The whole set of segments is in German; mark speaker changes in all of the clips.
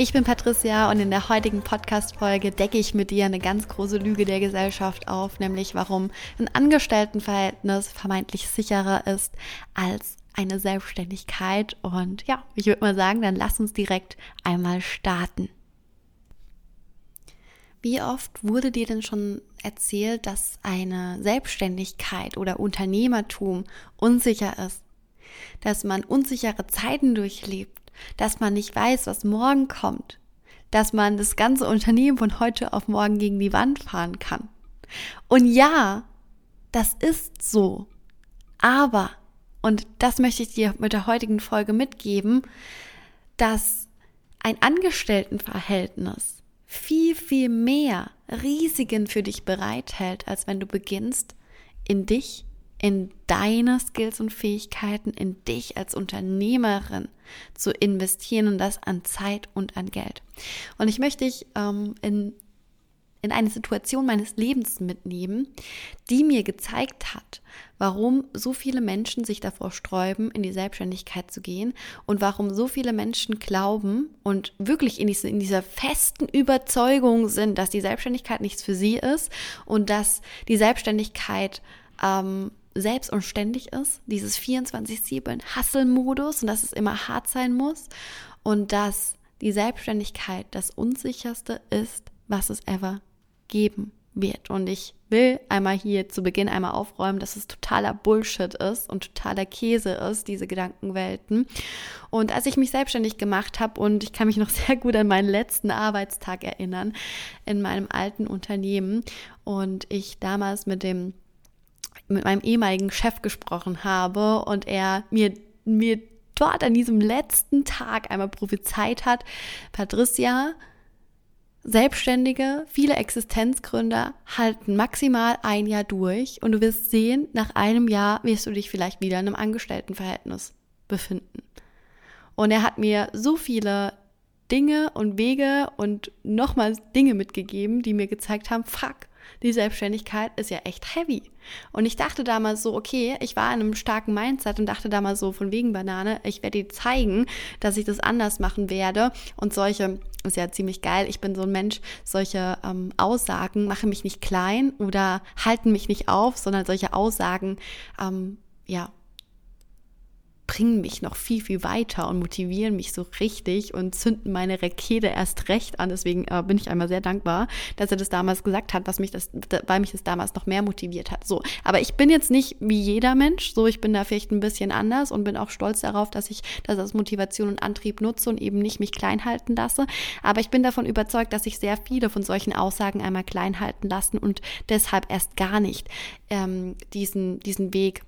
Speaker 1: Ich bin Patricia und in der heutigen Podcast-Folge decke ich mit dir eine ganz große Lüge der Gesellschaft auf, nämlich warum ein Angestelltenverhältnis vermeintlich sicherer ist als eine Selbstständigkeit. Und ja, ich würde mal sagen, dann lass uns direkt einmal starten. Wie oft wurde dir denn schon erzählt, dass eine Selbstständigkeit oder Unternehmertum unsicher ist? Dass man unsichere Zeiten durchlebt? Dass man nicht weiß, was morgen kommt, dass man das ganze Unternehmen von heute auf morgen gegen die Wand fahren kann. Und ja, das ist so. Aber, und das möchte ich dir mit der heutigen Folge mitgeben, dass ein Angestelltenverhältnis viel, viel mehr Risiken für dich bereithält, als wenn du beginnst, in dich in deine Skills und Fähigkeiten, in dich als Unternehmerin zu investieren und das an Zeit und an Geld. Und ich möchte dich ähm, in, in eine Situation meines Lebens mitnehmen, die mir gezeigt hat, warum so viele Menschen sich davor sträuben, in die Selbstständigkeit zu gehen und warum so viele Menschen glauben und wirklich in, diese, in dieser festen Überzeugung sind, dass die Selbstständigkeit nichts für sie ist und dass die Selbstständigkeit ähm, selbst und ständig ist, dieses 24-7 Hustle-Modus und dass es immer hart sein muss und dass die Selbstständigkeit das unsicherste ist, was es ever geben wird. Und ich will einmal hier zu Beginn einmal aufräumen, dass es totaler Bullshit ist und totaler Käse ist, diese Gedankenwelten. Und als ich mich selbstständig gemacht habe und ich kann mich noch sehr gut an meinen letzten Arbeitstag erinnern in meinem alten Unternehmen und ich damals mit dem mit meinem ehemaligen Chef gesprochen habe und er mir, mir dort an diesem letzten Tag einmal prophezeit hat, Patricia, Selbstständige, viele Existenzgründer halten maximal ein Jahr durch und du wirst sehen, nach einem Jahr wirst du dich vielleicht wieder in einem Angestelltenverhältnis befinden. Und er hat mir so viele Dinge und Wege und nochmals Dinge mitgegeben, die mir gezeigt haben, fuck, die Selbstständigkeit ist ja echt heavy. Und ich dachte damals so, okay, ich war in einem starken Mindset und dachte damals so von wegen Banane, ich werde dir zeigen, dass ich das anders machen werde. Und solche, ist ja ziemlich geil, ich bin so ein Mensch, solche ähm, Aussagen machen mich nicht klein oder halten mich nicht auf, sondern solche Aussagen, ähm, ja, bringen mich noch viel, viel weiter und motivieren mich so richtig und zünden meine Rakete erst recht an. Deswegen äh, bin ich einmal sehr dankbar, dass er das damals gesagt hat, was mich das, weil mich das damals noch mehr motiviert hat. So, aber ich bin jetzt nicht wie jeder Mensch, so ich bin da vielleicht ein bisschen anders und bin auch stolz darauf, dass ich das als Motivation und Antrieb nutze und eben nicht mich klein halten lasse. Aber ich bin davon überzeugt, dass sich sehr viele von solchen Aussagen einmal klein halten lassen und deshalb erst gar nicht ähm, diesen, diesen Weg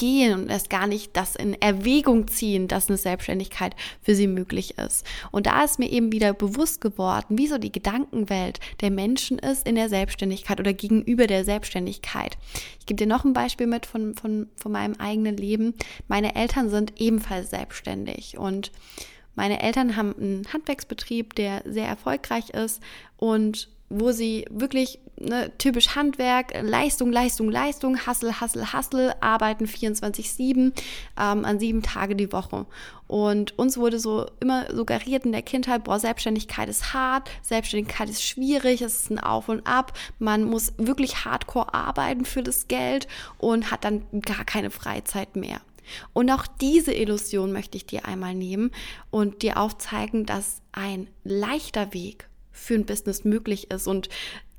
Speaker 1: gehen und erst gar nicht das in Erwägung ziehen, dass eine Selbstständigkeit für sie möglich ist. Und da ist mir eben wieder bewusst geworden, wie so die Gedankenwelt der Menschen ist in der Selbstständigkeit oder gegenüber der Selbstständigkeit. Ich gebe dir noch ein Beispiel mit von, von, von meinem eigenen Leben. Meine Eltern sind ebenfalls selbstständig und meine Eltern haben einen Handwerksbetrieb, der sehr erfolgreich ist und wo sie wirklich ne, typisch Handwerk, Leistung, Leistung, Leistung, Hassel, Hassel, Hassel, arbeiten 24-7 ähm, an sieben Tage die Woche. Und uns wurde so immer suggeriert in der Kindheit, boah, Selbstständigkeit ist hart, Selbstständigkeit ist schwierig, es ist ein Auf und Ab, man muss wirklich hardcore arbeiten für das Geld und hat dann gar keine Freizeit mehr. Und auch diese Illusion möchte ich dir einmal nehmen und dir aufzeigen, dass ein leichter Weg für ein Business möglich ist. Und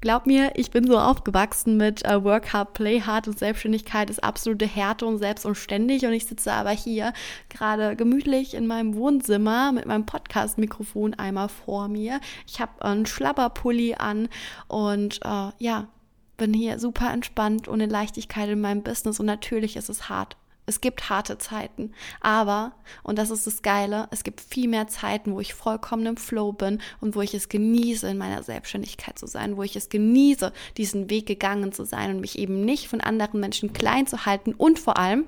Speaker 1: glaub mir, ich bin so aufgewachsen mit uh, Work Hard, Play Hard und Selbstständigkeit ist absolute Härte und selbst und ich sitze aber hier gerade gemütlich in meinem Wohnzimmer mit meinem Podcast-Mikrofon einmal vor mir. Ich habe einen Schlabberpulli an und uh, ja, bin hier super entspannt und in Leichtigkeit in meinem Business. Und natürlich ist es hart Es gibt harte Zeiten, aber, und das ist das Geile, es gibt viel mehr Zeiten, wo ich vollkommen im Flow bin und wo ich es genieße, in meiner Selbstständigkeit zu sein, wo ich es genieße, diesen Weg gegangen zu sein und mich eben nicht von anderen Menschen klein zu halten und vor allem,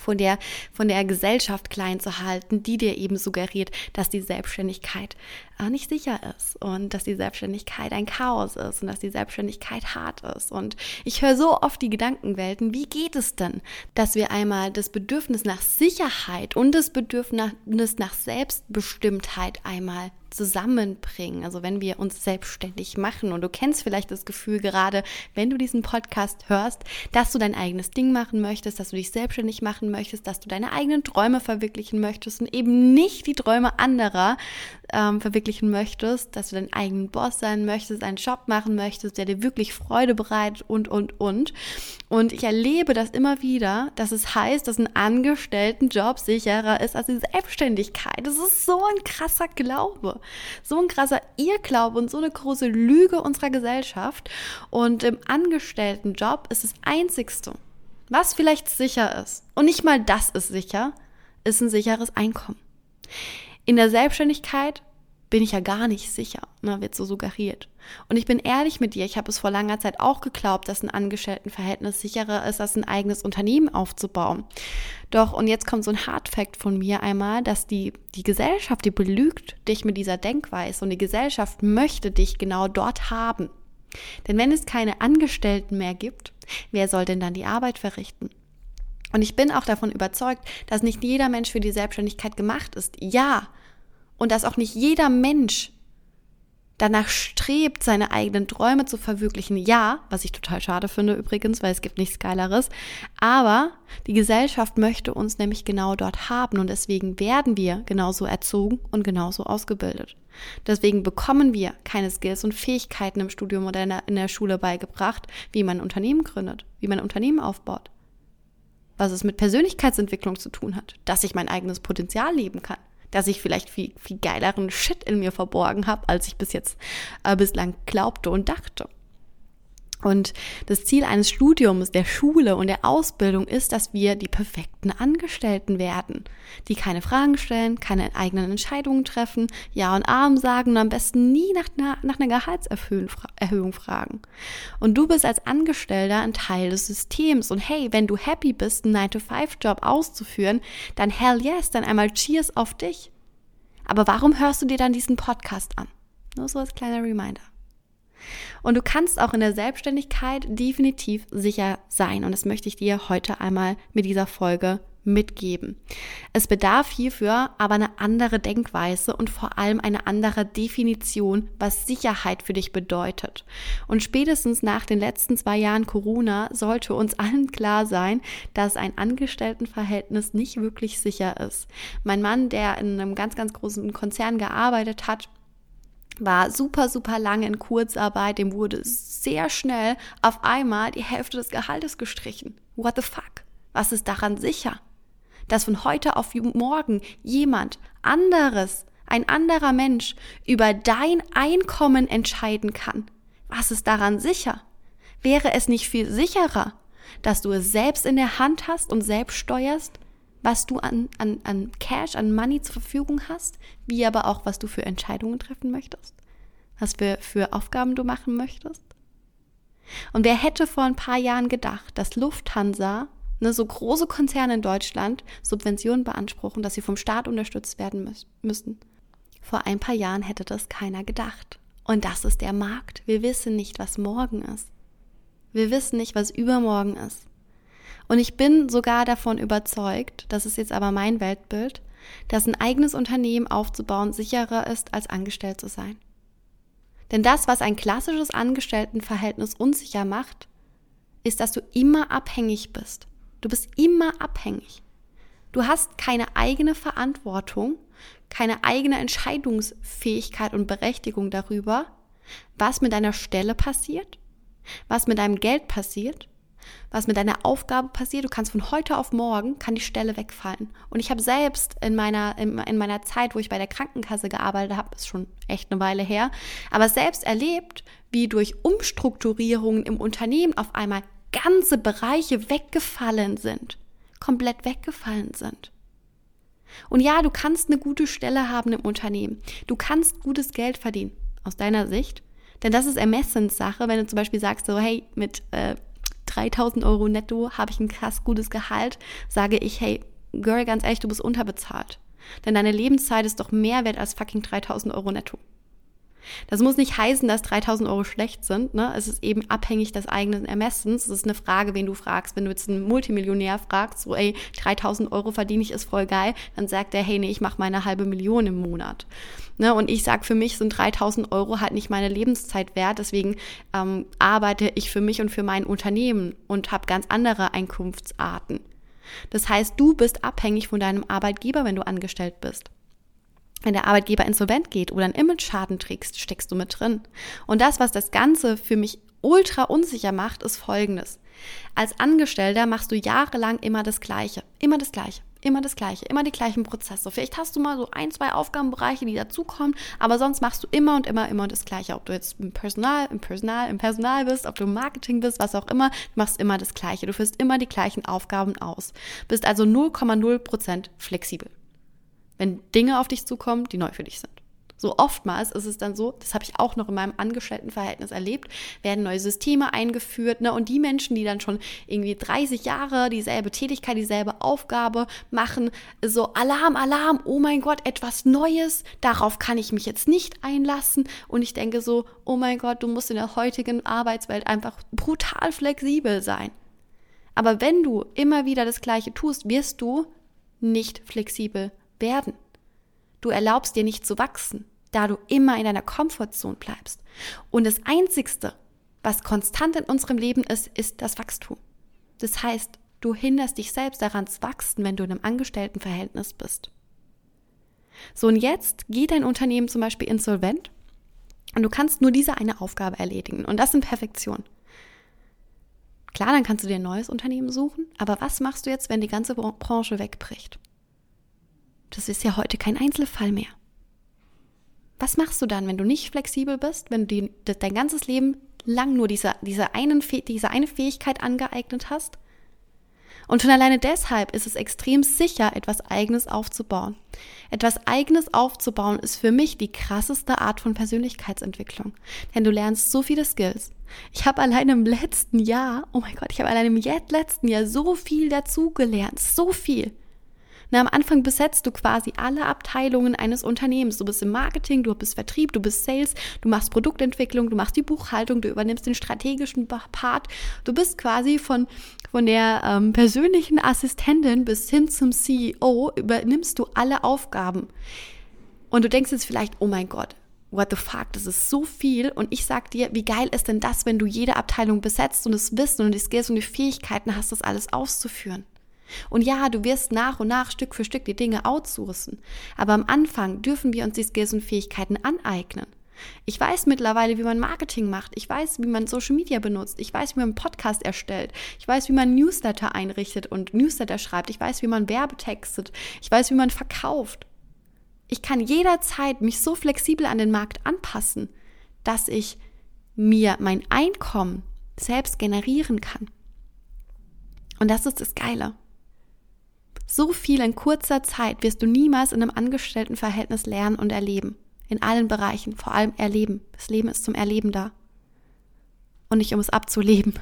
Speaker 1: von der, von der Gesellschaft klein zu halten, die dir eben suggeriert, dass die Selbstständigkeit äh, nicht sicher ist und dass die Selbstständigkeit ein Chaos ist und dass die Selbstständigkeit hart ist. Und ich höre so oft die Gedankenwelten, wie geht es denn, dass wir einmal das Bedürfnis nach Sicherheit und das Bedürfnis nach Selbstbestimmtheit einmal zusammenbringen. Also wenn wir uns selbstständig machen und du kennst vielleicht das Gefühl gerade, wenn du diesen Podcast hörst, dass du dein eigenes Ding machen möchtest, dass du dich selbstständig machen möchtest, dass du deine eigenen Träume verwirklichen möchtest und eben nicht die Träume anderer ähm, verwirklichen möchtest, dass du dein eigenen Boss sein möchtest, einen Job machen möchtest, der dir wirklich Freude bereitet und, und, und. Und ich erlebe das immer wieder, dass es heißt, dass ein Angestelltenjob sicherer ist als die Selbstständigkeit. Das ist so ein krasser Glaube so ein krasser Irrglaube und so eine große Lüge unserer Gesellschaft. Und im Angestelltenjob ist das Einzigste, was vielleicht sicher ist, und nicht mal das ist sicher, ist ein sicheres Einkommen. In der Selbstständigkeit bin ich ja gar nicht sicher, ne, wird so suggeriert. Und ich bin ehrlich mit dir, ich habe es vor langer Zeit auch geglaubt, dass ein Angestelltenverhältnis sicherer ist, als ein eigenes Unternehmen aufzubauen. Doch, und jetzt kommt so ein Hardfact von mir einmal, dass die, die Gesellschaft, die belügt dich mit dieser Denkweise und die Gesellschaft möchte dich genau dort haben. Denn wenn es keine Angestellten mehr gibt, wer soll denn dann die Arbeit verrichten? Und ich bin auch davon überzeugt, dass nicht jeder Mensch für die Selbstständigkeit gemacht ist. Ja, und dass auch nicht jeder Mensch danach strebt, seine eigenen Träume zu verwirklichen. Ja, was ich total schade finde übrigens, weil es gibt nichts Geileres. Aber die Gesellschaft möchte uns nämlich genau dort haben und deswegen werden wir genauso erzogen und genauso ausgebildet. Deswegen bekommen wir keine Skills und Fähigkeiten im Studium oder in der Schule beigebracht, wie man ein Unternehmen gründet, wie man ein Unternehmen aufbaut. Was es mit Persönlichkeitsentwicklung zu tun hat, dass ich mein eigenes Potenzial leben kann dass ich vielleicht viel, viel geileren Shit in mir verborgen habe, als ich bis jetzt äh, bislang glaubte und dachte. Und das Ziel eines Studiums, der Schule und der Ausbildung ist, dass wir die perfekten Angestellten werden, die keine Fragen stellen, keine eigenen Entscheidungen treffen, Ja und Arm sagen und am besten nie nach einer, nach einer Gehaltserhöhung fragen. Und du bist als Angestellter ein Teil des Systems und hey, wenn du happy bist, einen 9-to-5-Job auszuführen, dann hell yes, dann einmal Cheers auf dich. Aber warum hörst du dir dann diesen Podcast an? Nur so als kleiner Reminder. Und du kannst auch in der Selbstständigkeit definitiv sicher sein. Und das möchte ich dir heute einmal mit dieser Folge mitgeben. Es bedarf hierfür aber eine andere Denkweise und vor allem eine andere Definition, was Sicherheit für dich bedeutet. Und spätestens nach den letzten zwei Jahren Corona sollte uns allen klar sein, dass ein Angestelltenverhältnis nicht wirklich sicher ist. Mein Mann, der in einem ganz, ganz großen Konzern gearbeitet hat, war super, super lange in Kurzarbeit, dem wurde sehr schnell auf einmal die Hälfte des Gehaltes gestrichen. What the fuck? Was ist daran sicher? Dass von heute auf morgen jemand anderes, ein anderer Mensch über dein Einkommen entscheiden kann. Was ist daran sicher? Wäre es nicht viel sicherer, dass du es selbst in der Hand hast und selbst steuerst, was du an, an, an Cash, an Money zur Verfügung hast, wie aber auch, was du für Entscheidungen treffen möchtest, was für, für Aufgaben du machen möchtest. Und wer hätte vor ein paar Jahren gedacht, dass Lufthansa, ne, so große Konzerne in Deutschland, Subventionen beanspruchen, dass sie vom Staat unterstützt werden mü müssen? Vor ein paar Jahren hätte das keiner gedacht. Und das ist der Markt. Wir wissen nicht, was morgen ist. Wir wissen nicht, was übermorgen ist. Und ich bin sogar davon überzeugt, das ist jetzt aber mein Weltbild, dass ein eigenes Unternehmen aufzubauen sicherer ist, als angestellt zu sein. Denn das, was ein klassisches Angestelltenverhältnis unsicher macht, ist, dass du immer abhängig bist. Du bist immer abhängig. Du hast keine eigene Verantwortung, keine eigene Entscheidungsfähigkeit und Berechtigung darüber, was mit deiner Stelle passiert, was mit deinem Geld passiert was mit deiner Aufgabe passiert. Du kannst von heute auf morgen, kann die Stelle wegfallen. Und ich habe selbst in meiner, in, in, meiner Zeit, wo ich bei der Krankenkasse gearbeitet habe, ist schon echt eine Weile her, aber selbst erlebt, wie durch Umstrukturierungen im Unternehmen auf einmal ganze Bereiche weggefallen sind. komplett weggefallen sind. Und ja, du kannst eine gute Stelle haben im Unternehmen. Du kannst gutes Geld verdienen, aus deiner Sicht. Denn das ist Ermessenssache, wenn du zum Beispiel sagst, so, hey, mit äh, 3000 Euro netto habe ich ein krass gutes Gehalt, sage ich, hey, Girl, ganz ehrlich, du bist unterbezahlt. Denn deine Lebenszeit ist doch mehr wert als fucking 3000 Euro netto. Das muss nicht heißen, dass 3000 Euro schlecht sind. Ne? Es ist eben abhängig des eigenen Ermessens. Es ist eine Frage, wen du fragst. Wenn du jetzt einen Multimillionär fragst, so, ey, 3000 Euro verdiene ich, ist voll geil, dann sagt er, hey, nee, ich mache meine halbe Million im Monat. Ne? Und ich sage, für mich sind 3000 Euro halt nicht meine Lebenszeit wert. Deswegen ähm, arbeite ich für mich und für mein Unternehmen und habe ganz andere Einkunftsarten. Das heißt, du bist abhängig von deinem Arbeitgeber, wenn du angestellt bist wenn der Arbeitgeber insolvent geht oder einen Image-Schaden trägst, steckst du mit drin. Und das, was das Ganze für mich ultra unsicher macht, ist folgendes. Als Angestellter machst du jahrelang immer das Gleiche, immer das Gleiche, immer das Gleiche, immer die gleichen Prozesse. Vielleicht hast du mal so ein, zwei Aufgabenbereiche, die dazukommen, aber sonst machst du immer und immer, immer das Gleiche. Ob du jetzt im Personal, im Personal, im Personal bist, ob du im Marketing bist, was auch immer, du machst immer das Gleiche. Du führst immer die gleichen Aufgaben aus. Bist also 0,0 Prozent flexibel wenn Dinge auf dich zukommen, die neu für dich sind. So oftmals ist es dann so, das habe ich auch noch in meinem Angestelltenverhältnis erlebt, werden neue Systeme eingeführt, ne? Und die Menschen, die dann schon irgendwie 30 Jahre dieselbe Tätigkeit, dieselbe Aufgabe machen, so Alarm, Alarm, oh mein Gott, etwas Neues, darauf kann ich mich jetzt nicht einlassen. Und ich denke so, oh mein Gott, du musst in der heutigen Arbeitswelt einfach brutal flexibel sein. Aber wenn du immer wieder das Gleiche tust, wirst du nicht flexibel werden. Du erlaubst dir nicht zu wachsen, da du immer in deiner Komfortzone bleibst. Und das Einzigste, was konstant in unserem Leben ist, ist das Wachstum. Das heißt, du hinderst dich selbst daran zu wachsen, wenn du in einem Angestelltenverhältnis bist. So, und jetzt geht dein Unternehmen zum Beispiel insolvent und du kannst nur diese eine Aufgabe erledigen. Und das in Perfektion. Klar, dann kannst du dir ein neues Unternehmen suchen, aber was machst du jetzt, wenn die ganze Branche wegbricht? Das ist ja heute kein Einzelfall mehr. Was machst du dann, wenn du nicht flexibel bist, wenn du die, dein ganzes Leben lang nur diese, diese, einen, diese eine Fähigkeit angeeignet hast? Und schon alleine deshalb ist es extrem sicher, etwas Eigenes aufzubauen. Etwas Eigenes aufzubauen ist für mich die krasseste Art von Persönlichkeitsentwicklung. Denn du lernst so viele Skills. Ich habe allein im letzten Jahr, oh mein Gott, ich habe allein im letzten Jahr so viel dazugelernt. So viel. Na, am Anfang besetzt du quasi alle Abteilungen eines Unternehmens. Du bist im Marketing, du bist Vertrieb, du bist Sales, du machst Produktentwicklung, du machst die Buchhaltung, du übernimmst den strategischen Part. Du bist quasi von, von der ähm, persönlichen Assistentin bis hin zum CEO, übernimmst du alle Aufgaben. Und du denkst jetzt vielleicht, oh mein Gott, what the fuck, das ist so viel. Und ich sag dir, wie geil ist denn das, wenn du jede Abteilung besetzt und das Wissen und die Skills und die Fähigkeiten hast, das alles auszuführen. Und ja, du wirst nach und nach Stück für Stück die Dinge outsourcen. Aber am Anfang dürfen wir uns die Skills und Fähigkeiten aneignen. Ich weiß mittlerweile, wie man Marketing macht. Ich weiß, wie man Social Media benutzt. Ich weiß, wie man einen Podcast erstellt. Ich weiß, wie man Newsletter einrichtet und Newsletter schreibt. Ich weiß, wie man Werbetextet. Ich weiß, wie man verkauft. Ich kann jederzeit mich so flexibel an den Markt anpassen, dass ich mir mein Einkommen selbst generieren kann. Und das ist das Geile. So viel in kurzer Zeit wirst du niemals in einem Angestelltenverhältnis lernen und erleben. In allen Bereichen, vor allem erleben. Das Leben ist zum Erleben da. Und nicht um es abzuleben.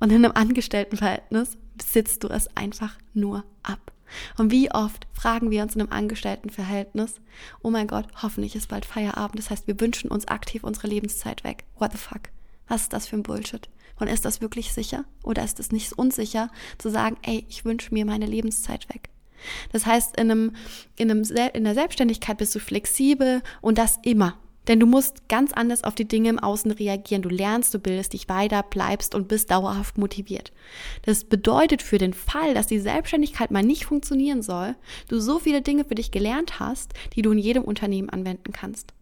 Speaker 1: Und in einem Angestelltenverhältnis besitzt du es einfach nur ab. Und wie oft fragen wir uns in einem Angestelltenverhältnis, oh mein Gott, hoffentlich ist bald Feierabend. Das heißt, wir wünschen uns aktiv unsere Lebenszeit weg. What the fuck? Was ist das für ein Bullshit? Und ist das wirklich sicher? Oder ist es nicht unsicher zu sagen, ey, ich wünsche mir meine Lebenszeit weg? Das heißt, in, einem, in, einem, in der Selbstständigkeit bist du flexibel und das immer. Denn du musst ganz anders auf die Dinge im Außen reagieren. Du lernst, du bildest dich weiter, bleibst und bist dauerhaft motiviert. Das bedeutet für den Fall, dass die Selbstständigkeit mal nicht funktionieren soll, du so viele Dinge für dich gelernt hast, die du in jedem Unternehmen anwenden kannst.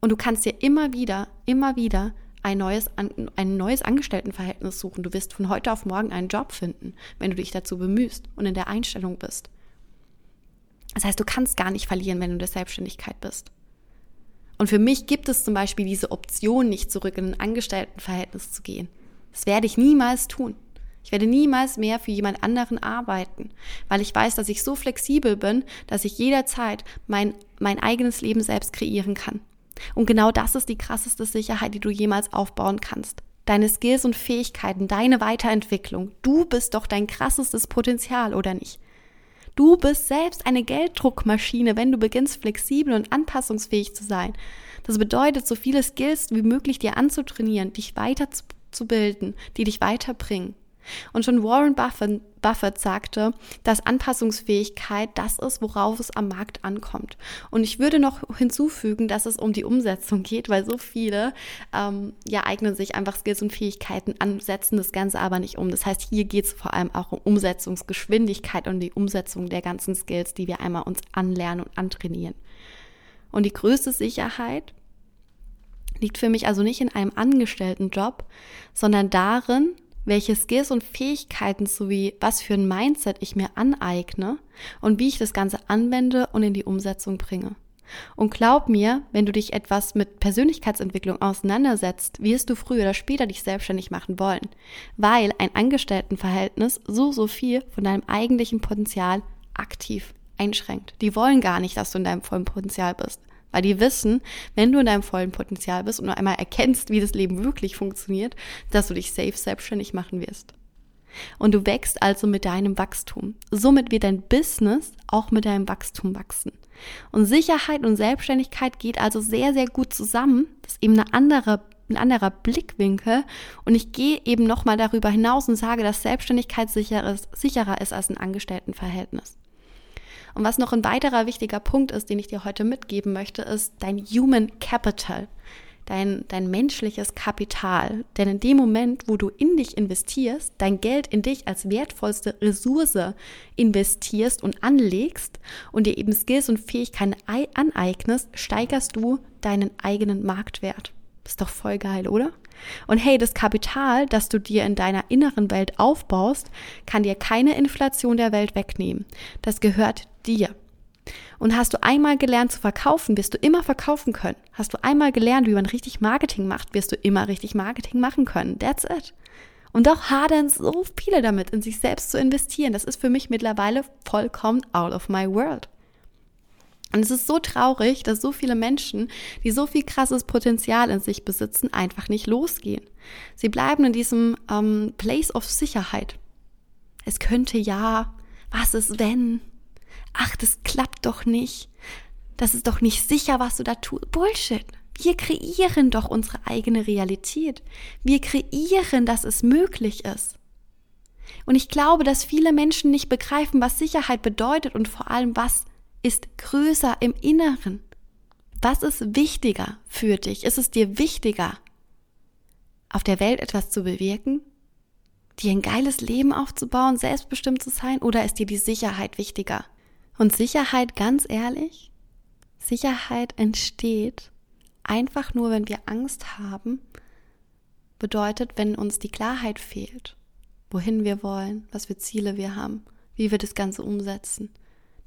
Speaker 1: Und du kannst dir immer wieder, immer wieder ein neues, ein neues Angestelltenverhältnis suchen. Du wirst von heute auf morgen einen Job finden, wenn du dich dazu bemühst und in der Einstellung bist. Das heißt, du kannst gar nicht verlieren, wenn du in der Selbstständigkeit bist. Und für mich gibt es zum Beispiel diese Option, nicht zurück in ein Angestelltenverhältnis zu gehen. Das werde ich niemals tun. Ich werde niemals mehr für jemand anderen arbeiten, weil ich weiß, dass ich so flexibel bin, dass ich jederzeit mein, mein eigenes Leben selbst kreieren kann. Und genau das ist die krasseste Sicherheit, die du jemals aufbauen kannst. Deine Skills und Fähigkeiten, deine Weiterentwicklung. Du bist doch dein krassestes Potenzial, oder nicht? Du bist selbst eine Gelddruckmaschine, wenn du beginnst, flexibel und anpassungsfähig zu sein. Das bedeutet, so viele Skills wie möglich dir anzutrainieren, dich weiterzubilden, die dich weiterbringen. Und schon Warren Buffett, Buffett sagte, dass Anpassungsfähigkeit das ist, worauf es am Markt ankommt. Und ich würde noch hinzufügen, dass es um die Umsetzung geht, weil so viele ähm, ja eignen sich einfach Skills und Fähigkeiten an, setzen das Ganze aber nicht um. Das heißt, hier geht es vor allem auch um Umsetzungsgeschwindigkeit und die Umsetzung der ganzen Skills, die wir einmal uns anlernen und antrainieren. Und die größte Sicherheit liegt für mich also nicht in einem Angestelltenjob, sondern darin, welche Skills und Fähigkeiten sowie was für ein Mindset ich mir aneigne und wie ich das Ganze anwende und in die Umsetzung bringe. Und glaub mir, wenn du dich etwas mit Persönlichkeitsentwicklung auseinandersetzt, wirst du früher oder später dich selbstständig machen wollen, weil ein Angestelltenverhältnis so, so viel von deinem eigentlichen Potenzial aktiv einschränkt. Die wollen gar nicht, dass du in deinem vollen Potenzial bist. Weil die wissen, wenn du in deinem vollen Potenzial bist und einmal erkennst, wie das Leben wirklich funktioniert, dass du dich safe selbstständig machen wirst. Und du wächst also mit deinem Wachstum. Somit wird dein Business auch mit deinem Wachstum wachsen. Und Sicherheit und Selbstständigkeit geht also sehr, sehr gut zusammen. Das ist eben eine andere, ein anderer Blickwinkel. Und ich gehe eben nochmal darüber hinaus und sage, dass Selbstständigkeit sicher ist, sicherer ist als ein Angestelltenverhältnis. Und was noch ein weiterer wichtiger Punkt ist, den ich dir heute mitgeben möchte, ist dein Human Capital, dein, dein menschliches Kapital. Denn in dem Moment, wo du in dich investierst, dein Geld in dich als wertvollste Ressource investierst und anlegst und dir eben Skills und Fähigkeiten aneignest, steigerst du deinen eigenen Marktwert. Ist doch voll geil, oder? Und hey, das Kapital, das du dir in deiner inneren Welt aufbaust, kann dir keine Inflation der Welt wegnehmen. Das gehört dir. Und hast du einmal gelernt zu verkaufen, wirst du immer verkaufen können. Hast du einmal gelernt, wie man richtig Marketing macht, wirst du immer richtig Marketing machen können. That's it. Und doch hadern so viele damit, in sich selbst zu investieren. Das ist für mich mittlerweile vollkommen out of my world. Und es ist so traurig, dass so viele Menschen, die so viel krasses Potenzial in sich besitzen, einfach nicht losgehen. Sie bleiben in diesem ähm, Place of Sicherheit. Es könnte ja, was ist wenn? Ach, das klappt doch nicht. Das ist doch nicht sicher, was du da tust. Bullshit. Wir kreieren doch unsere eigene Realität. Wir kreieren, dass es möglich ist. Und ich glaube, dass viele Menschen nicht begreifen, was Sicherheit bedeutet und vor allem, was ist größer im Inneren? Was ist wichtiger für dich? Ist es dir wichtiger, auf der Welt etwas zu bewirken? Dir ein geiles Leben aufzubauen, selbstbestimmt zu sein? Oder ist dir die Sicherheit wichtiger? Und Sicherheit, ganz ehrlich, Sicherheit entsteht einfach nur, wenn wir Angst haben, bedeutet, wenn uns die Klarheit fehlt, wohin wir wollen, was für Ziele wir haben, wie wir das Ganze umsetzen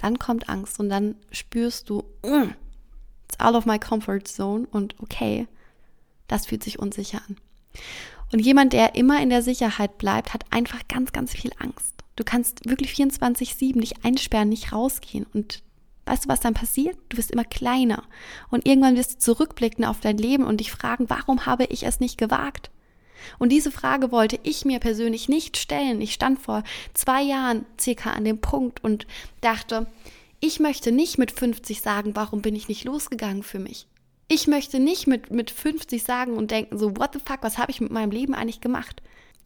Speaker 1: dann kommt Angst und dann spürst du, mm, it's out of my comfort zone und okay, das fühlt sich unsicher an. Und jemand, der immer in der Sicherheit bleibt, hat einfach ganz, ganz viel Angst. Du kannst wirklich 24-7 dich einsperren, nicht rausgehen. Und weißt du, was dann passiert? Du wirst immer kleiner. Und irgendwann wirst du zurückblicken auf dein Leben und dich fragen, warum habe ich es nicht gewagt? Und diese Frage wollte ich mir persönlich nicht stellen. Ich stand vor zwei Jahren circa an dem Punkt und dachte, ich möchte nicht mit 50 sagen, warum bin ich nicht losgegangen für mich? Ich möchte nicht mit, mit 50 sagen und denken so, what the fuck, was habe ich mit meinem Leben eigentlich gemacht?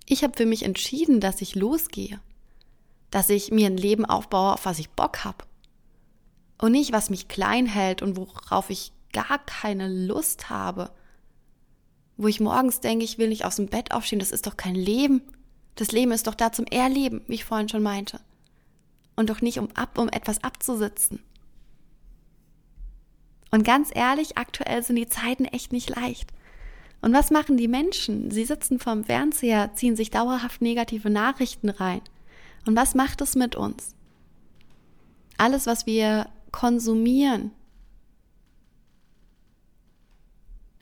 Speaker 1: Ich habe für mich entschieden, dass ich losgehe. Dass ich mir ein Leben aufbaue, auf was ich Bock habe. Und nicht, was mich klein hält und worauf ich gar keine Lust habe wo ich morgens denke, ich will nicht aus dem Bett aufstehen, das ist doch kein Leben. Das Leben ist doch da zum Erleben, wie ich vorhin schon meinte. Und doch nicht um ab, um etwas abzusitzen. Und ganz ehrlich, aktuell sind die Zeiten echt nicht leicht. Und was machen die Menschen? Sie sitzen vorm Fernseher, ziehen sich dauerhaft negative Nachrichten rein. Und was macht es mit uns? Alles, was wir konsumieren,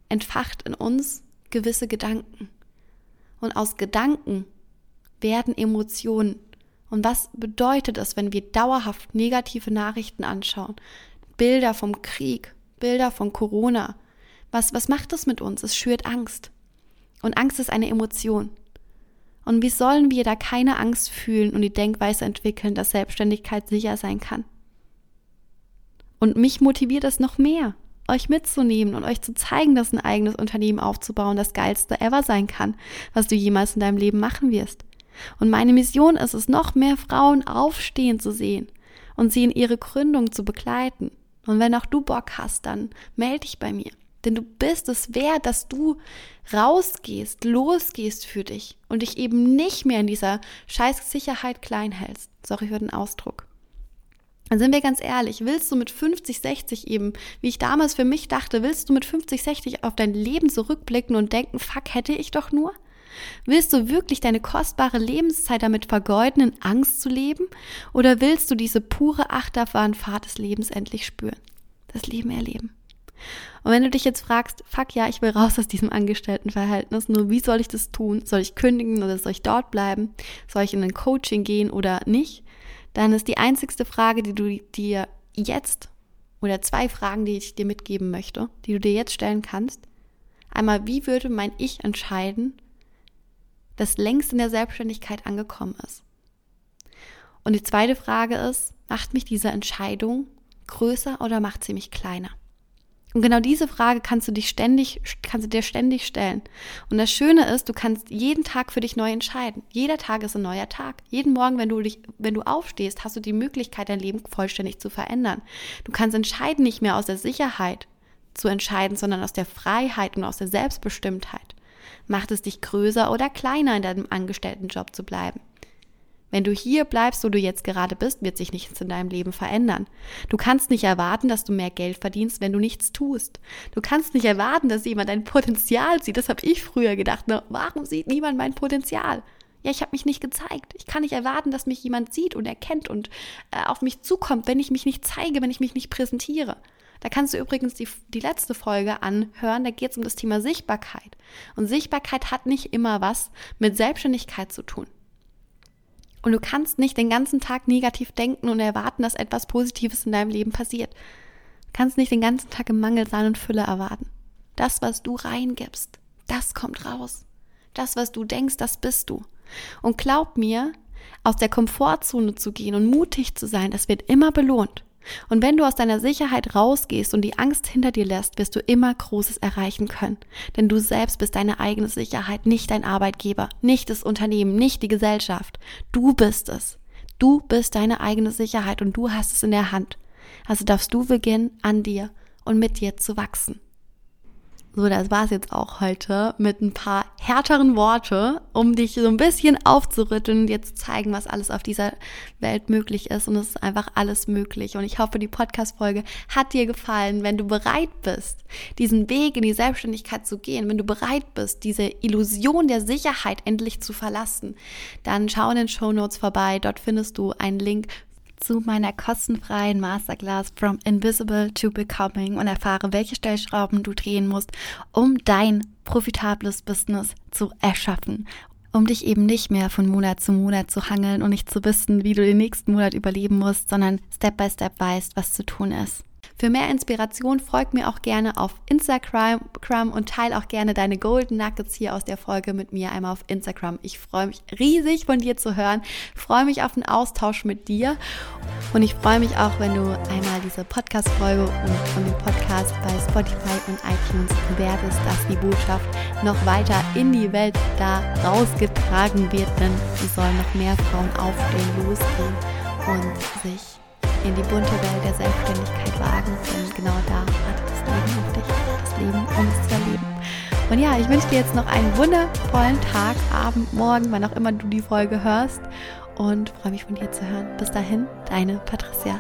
Speaker 1: entfacht in uns gewisse Gedanken. Und aus Gedanken werden Emotionen. Und was bedeutet es, wenn wir dauerhaft negative Nachrichten anschauen? Bilder vom Krieg, Bilder von Corona. Was, was macht das mit uns? Es schürt Angst. Und Angst ist eine Emotion. Und wie sollen wir da keine Angst fühlen und die Denkweise entwickeln, dass Selbstständigkeit sicher sein kann? Und mich motiviert es noch mehr, euch mitzunehmen und euch zu zeigen, dass ein eigenes Unternehmen aufzubauen das geilste ever sein kann, was du jemals in deinem Leben machen wirst. Und meine Mission ist es, noch mehr Frauen aufstehen zu sehen und sie in ihre Gründung zu begleiten. Und wenn auch du Bock hast, dann melde dich bei mir. Denn du bist es wert, dass du rausgehst, losgehst für dich und dich eben nicht mehr in dieser scheiß Sicherheit klein hältst. Sorry für den Ausdruck. Dann sind wir ganz ehrlich, willst du mit 50, 60 eben, wie ich damals für mich dachte, willst du mit 50, 60 auf dein Leben zurückblicken und denken, fuck, hätte ich doch nur? Willst du wirklich deine kostbare Lebenszeit damit vergeuden, in Angst zu leben? Oder willst du diese pure Achterbahnfahrt des Lebens endlich spüren? Das Leben erleben? Und wenn du dich jetzt fragst, fuck ja, ich will raus aus diesem Angestelltenverhältnis, nur wie soll ich das tun? Soll ich kündigen oder soll ich dort bleiben? Soll ich in ein Coaching gehen oder nicht? Dann ist die einzigste Frage, die du dir jetzt oder zwei Fragen, die ich dir mitgeben möchte, die du dir jetzt stellen kannst. Einmal, wie würde mein Ich entscheiden, das längst in der Selbstständigkeit angekommen ist? Und die zweite Frage ist, macht mich diese Entscheidung größer oder macht sie mich kleiner? Und genau diese Frage kannst du dich ständig, kannst du dir ständig stellen. Und das Schöne ist, du kannst jeden Tag für dich neu entscheiden. Jeder Tag ist ein neuer Tag. Jeden Morgen, wenn du dich, wenn du aufstehst, hast du die Möglichkeit, dein Leben vollständig zu verändern. Du kannst entscheiden, nicht mehr aus der Sicherheit zu entscheiden, sondern aus der Freiheit und aus der Selbstbestimmtheit. Macht es dich größer oder kleiner in deinem Angestelltenjob zu bleiben? Wenn du hier bleibst, wo du jetzt gerade bist, wird sich nichts in deinem Leben verändern. Du kannst nicht erwarten, dass du mehr Geld verdienst, wenn du nichts tust. Du kannst nicht erwarten, dass jemand dein Potenzial sieht. Das habe ich früher gedacht. Ne? Warum sieht niemand mein Potenzial? Ja, ich habe mich nicht gezeigt. Ich kann nicht erwarten, dass mich jemand sieht und erkennt und äh, auf mich zukommt, wenn ich mich nicht zeige, wenn ich mich nicht präsentiere. Da kannst du übrigens die, die letzte Folge anhören. Da geht es um das Thema Sichtbarkeit. Und Sichtbarkeit hat nicht immer was mit Selbstständigkeit zu tun. Und du kannst nicht den ganzen Tag negativ denken und erwarten, dass etwas Positives in deinem Leben passiert. Du kannst nicht den ganzen Tag im Mangel sein und Fülle erwarten. Das, was du reingibst, das kommt raus. Das, was du denkst, das bist du. Und glaub mir, aus der Komfortzone zu gehen und mutig zu sein, das wird immer belohnt. Und wenn du aus deiner Sicherheit rausgehst und die Angst hinter dir lässt, wirst du immer Großes erreichen können. Denn du selbst bist deine eigene Sicherheit, nicht dein Arbeitgeber, nicht das Unternehmen, nicht die Gesellschaft. Du bist es. Du bist deine eigene Sicherheit und du hast es in der Hand. Also darfst du beginnen, an dir und mit dir zu wachsen. So, das war es jetzt auch heute mit ein paar härteren Worte, um dich so ein bisschen aufzurütteln und dir zu zeigen, was alles auf dieser Welt möglich ist. Und es ist einfach alles möglich. Und ich hoffe, die Podcast-Folge hat dir gefallen. Wenn du bereit bist, diesen Weg in die Selbstständigkeit zu gehen, wenn du bereit bist, diese Illusion der Sicherheit endlich zu verlassen, dann schau in den Show Notes vorbei. Dort findest du einen Link zu meiner kostenfreien Masterclass From Invisible to Becoming und erfahre, welche Stellschrauben du drehen musst, um dein profitables Business zu erschaffen um dich eben nicht mehr von Monat zu Monat zu hangeln und nicht zu wissen, wie du den nächsten Monat überleben musst, sondern Step by Step weißt, was zu tun ist. Für mehr Inspiration folg mir auch gerne auf Instagram und teile auch gerne deine Golden Nuggets hier aus der Folge mit mir einmal auf Instagram. Ich freue mich riesig von dir zu hören, freue mich auf den Austausch mit dir und ich freue mich auch, wenn du einmal diese Podcast-Folge und von dem Podcast bei Spotify und iTunes bewertest, dass die Botschaft noch weiter in die Welt da rausgetragen wird, denn es sollen noch mehr Frauen aufstehen, losgehen und sich in die bunte Welt der Selbstständigkeit wagen, denn genau da wartet das Leben auf dich, das Leben, um es zu erleben. Und ja, ich wünsche dir jetzt noch einen wundervollen Tag, Abend, Morgen, wann auch immer du die Folge hörst und freue mich von dir zu hören. Bis dahin, deine Patricia.